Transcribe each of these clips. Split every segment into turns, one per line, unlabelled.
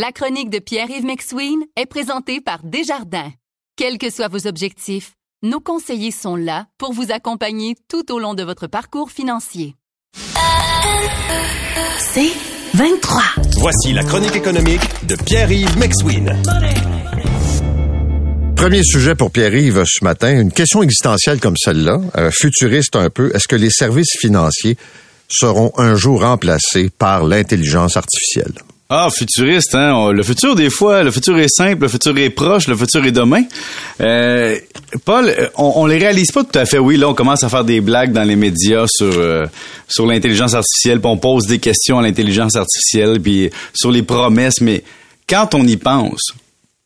La chronique de Pierre-Yves McSween est présentée par Desjardins. Quels que soient vos objectifs, nos conseillers sont là pour vous accompagner tout au long de votre parcours financier.
C'est 23.
Voici la chronique économique de Pierre-Yves McSween.
Premier sujet pour Pierre-Yves ce matin, une question existentielle comme celle-là, euh, futuriste un peu. Est-ce que les services financiers seront un jour remplacés par l'intelligence artificielle?
Ah, futuriste, hein? Le futur, des fois, le futur est simple, le futur est proche, le futur est demain. Euh, Paul, on, on les réalise pas tout à fait. Oui, là, on commence à faire des blagues dans les médias sur euh, sur l'intelligence artificielle, puis on pose des questions à l'intelligence artificielle, puis sur les promesses. Mais quand on y pense,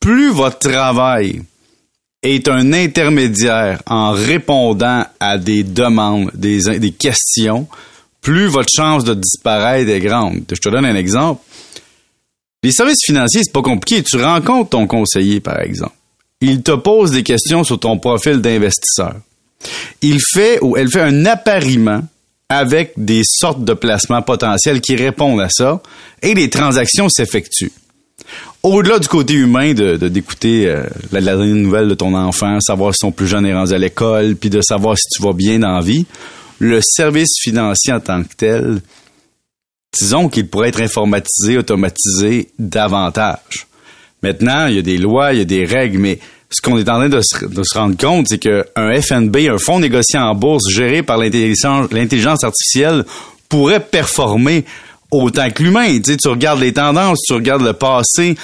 plus votre travail est un intermédiaire en répondant à des demandes, des, des questions, plus votre chance de disparaître est grande. Je te donne un exemple les services financiers, c'est pas compliqué. Tu rencontres ton conseiller, par exemple. Il te pose des questions sur ton profil d'investisseur. Il fait ou elle fait un appariement avec des sortes de placements potentiels qui répondent à ça et les transactions s'effectuent. Au-delà du côté humain d'écouter euh, la, dernière nouvelle de ton enfant, savoir si ton plus jeune est rendu à l'école, puis de savoir si tu vas bien dans la vie, le service financier en tant que tel, disons qu'il pourrait être informatisé, automatisé davantage. Maintenant, il y a des lois, il y a des règles, mais ce qu'on est en train de se, rendre compte, c'est qu'un FNB, un fonds négocié en bourse géré par l'intelligence artificielle, pourrait performer autant que l'humain. Tu, tu regardes les tendances, tu regardes le passé,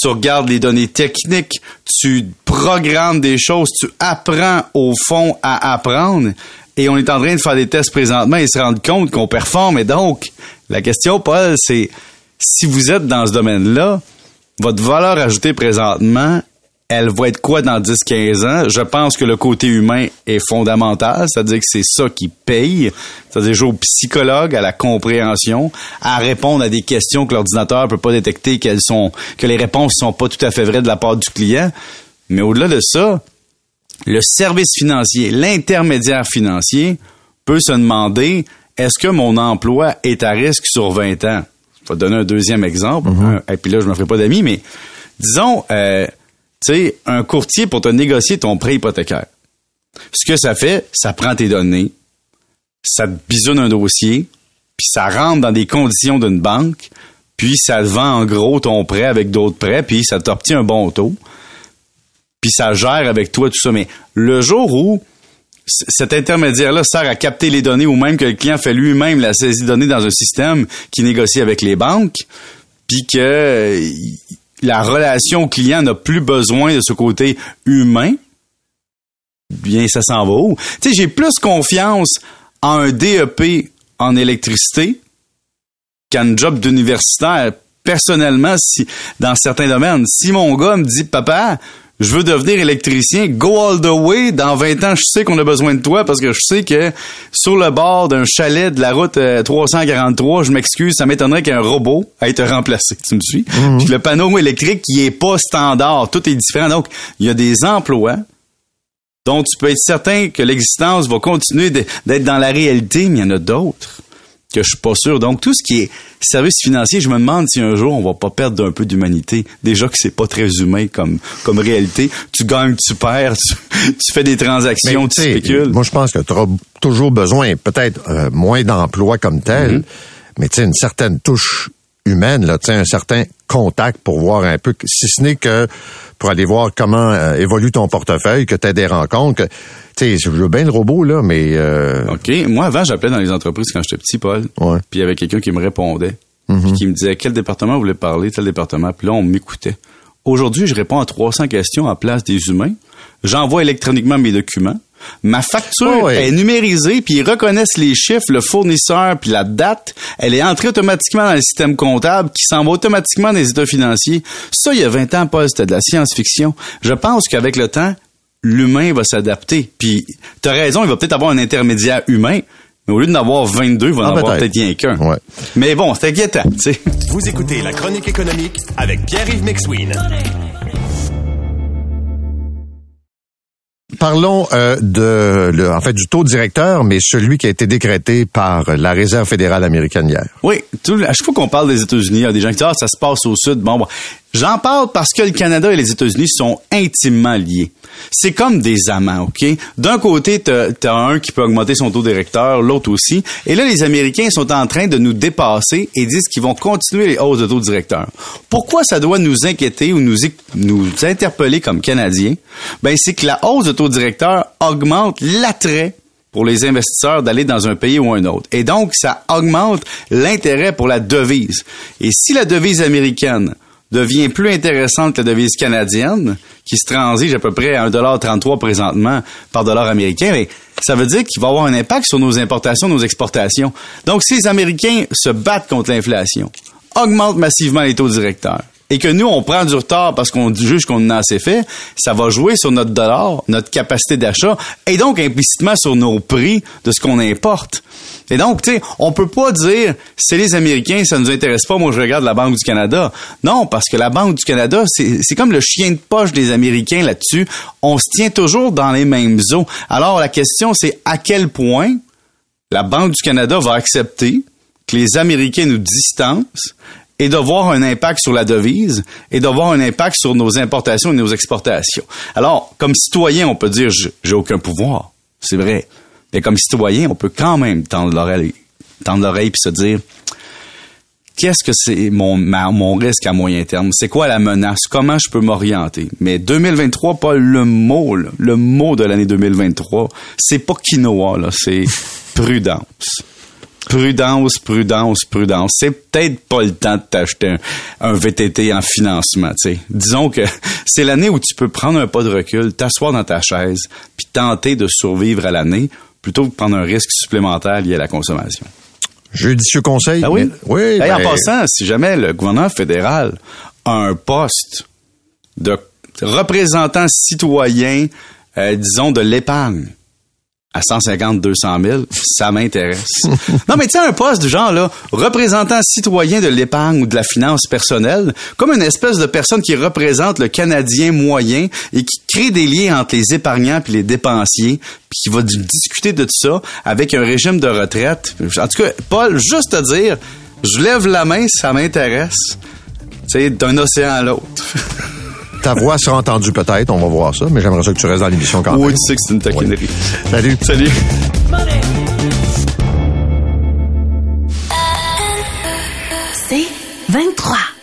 tu regardes les données techniques, tu programmes des choses, tu apprends au fond à apprendre. Et on est en train de faire des tests présentement et se rendre compte qu'on performe. Et donc, la question, Paul, c'est si vous êtes dans ce domaine-là, votre valeur ajoutée présentement, elle va être quoi dans 10-15 ans? Je pense que le côté humain est fondamental, c'est-à-dire que c'est ça qui paye, c'est-à-dire jouer au psychologue, à la compréhension, à répondre à des questions que l'ordinateur peut pas détecter qu'elles sont, que les réponses sont pas tout à fait vraies de la part du client. Mais au-delà de ça, le service financier, l'intermédiaire financier peut se demander est-ce que mon emploi est à risque sur 20 ans? Je vais te donner un deuxième exemple. Mhm. Et puis là, je ne me ferai pas d'amis, mais disons, euh, tu sais, un courtier pour te négocier ton prêt hypothécaire. Ce que ça fait, ça prend tes données, ça te bisonne un dossier, puis ça rentre dans des conditions d'une banque, puis ça te vend en gros ton prêt avec d'autres prêts, puis ça t'obtient un bon taux, puis ça gère avec toi tout ça. Mais le jour où cet intermédiaire-là sert à capter les données ou même que le client fait lui-même la saisie de données dans un système qui négocie avec les banques, puis que la relation client n'a plus besoin de ce côté humain, bien ça s'en va où? Tu sais, j'ai plus confiance en un DEP en électricité qu'en job d'universitaire. Personnellement, si dans certains domaines, si mon gars me dit papa, je veux devenir électricien, go all the way. Dans 20 ans, je sais qu'on a besoin de toi parce que je sais que sur le bord d'un chalet de la route 343, euh, je m'excuse, ça m'étonnerait qu'un robot ait été remplacé. Tu me suis? Mhm. Puis le panneau électrique qui est pas standard, tout est différent. Donc, il y a des emplois dont tu peux être certain que l'existence va continuer d'être dans la réalité, mais il y en a d'autres que je suis pas sûr. Donc, tout ce qui est service financier, je me demande si un jour on va pas perdre un peu d'humanité. Déjà que c'est pas très humain comme, comme réalité. Tu gagnes, tu perds, tu, fais des transactions, tu spécules.
Moi, je pense que tu auras toujours besoin, peut-être euh, moins d'emplois comme tel, mm-hmm. mais tu sais, une certaine touche humaine, là, un certain contact pour voir un peu, si ce n'est que pour aller voir comment euh, évolue ton portefeuille, que tu as des rencontres, que tu sais, je veux bien le robot, là, mais... Euh...
OK. Moi, avant, j'appelais dans les entreprises quand j'étais petit, Paul.
Ouais.
Puis il y avait quelqu'un qui me répondait.
Mm-hmm.
qui me disait quel département vous voulez parler, tel département. Puis là, on m'écoutait. Aujourd'hui, je réponds à 300 questions en place des humains. J'envoie électroniquement mes documents. Ma facture est numérisée, puis ils reconnaissent les chiffres, le fournisseur, puis la date. Elle est entrée automatiquement dans le système comptable qui s'en va automatiquement dans les états financiers. Ça, il y a 20 ans, Paul, c'était de la science-fiction. Je pense qu'avec le temps, l'humain va s'adapter. Puis, tu as raison, il va peut-être avoir un intermédiaire humain, mais au lieu d'en avoir 22, il va en ah, avoir peut-être rien qu'un.
Ouais.
Mais bon, c'est inquiétant, tu sais.
Vous écoutez La Chronique économique avec Pierre-Yves McSween.
parlons euh, de, le, en fait, du taux directeur, mais celui qui a été décrété par la Réserve fédérale américaine hier.
Oui, tout, à chaque fois qu'on parle des États-Unis, il y a des gens qui disent ah ça se passe au sud. Bon, bon. J'en parle parce que le Canada et les États-Unis sont intimement liés. C'est comme des amants, ok? D'un côté, t'as as un qui peut augmenter son taux directeur, l'autre aussi. Et là, les Américains sont en train de nous dépasser et disent qu'ils vont continuer les hausses de taux directeur. Pourquoi ça doit nous inquiéter ou nous nous interpeller comme Canadiens? Ben c'est que la hausse de taux directeur augmente l'attrait pour les investisseurs d'aller dans un pays ou un autre. Et donc, ça augmente l'intérêt pour la devise. Et si la devise américaine devient plus intéressante que la devise canadienne, qui se transige à peu près à 1,33 présentement par dollar américain, mais ça veut dire qu'il va avoir un impact sur nos importations, nos exportations. Donc, si les Américains se battent contre l'inflation, augmentent massivement les taux directeurs, et que nous, on prend du retard parce qu'on juge qu'on a assez fait, ça va jouer sur notre dollar, notre capacité d'achat, et donc implicitement sur nos prix de ce qu'on importe. Et donc, tu sais, on peut pas dire c'est les Américains, ça nous intéresse pas, moi je regarde la Banque du Canada. Non, parce que la Banque du Canada, c'est comme le chien de poche des Américains là-dessus. On se tient toujours dans les mêmes eaux. Alors la question, c'est à quel point la Banque du Canada va accepter que les Américains nous distancent et d'avoir un impact sur la devise et d'avoir un impact sur nos importations et nos exportations. Alors, comme citoyen, on peut dire j'ai aucun pouvoir, c'est vrai. Mais comme citoyen, on peut quand même tendre l'oreille, tendre l'oreille puis se dire qu'est-ce que c'est mon, mon risque à moyen terme? C'est quoi la menace? Comment je peux m'orienter? Mais 2023, pas le mot, le mot de l'année 2023, c'est pas quinoa, là, c'est prudence prudence, prudence, prudence. C'est peut-être pas le temps de t'acheter un, VTT en financement. Disons que c'est l'année où tu peux prendre un pas de recul, t'asseoir dans ta chaise, puis tenter de survivre à l'année, plutôt que de prendre un risque supplémentaire lié à la consommation.
Judicieux conseil.
Ah oui?
oui.
En passant, si jamais le gouvernement fédéral a un poste de représentant citoyen, euh, disons, de l'épargne, à 150, 200 000, ça m'intéresse. non, mais tu sais, un poste du genre, là, représentant citoyen de l'épargne ou de la finance personnelle, comme une espèce de personne qui représente le Canadien moyen et qui crée des liens entre les épargnants puis les dépensiers, puis qui va discuter de tout ça avec un régime de retraite. En tout cas, Paul, juste te dire, je lève la main, ça m'intéresse. Tu sais, d'un océan à l'autre.
Ta voix sera entendue peut-être, on va voir ça, mais j'aimerais ça que tu restes dans l'émission quand même.
Oui, tu sais que c'est une taquinerie.
Salut.
Salut.
C'est 23.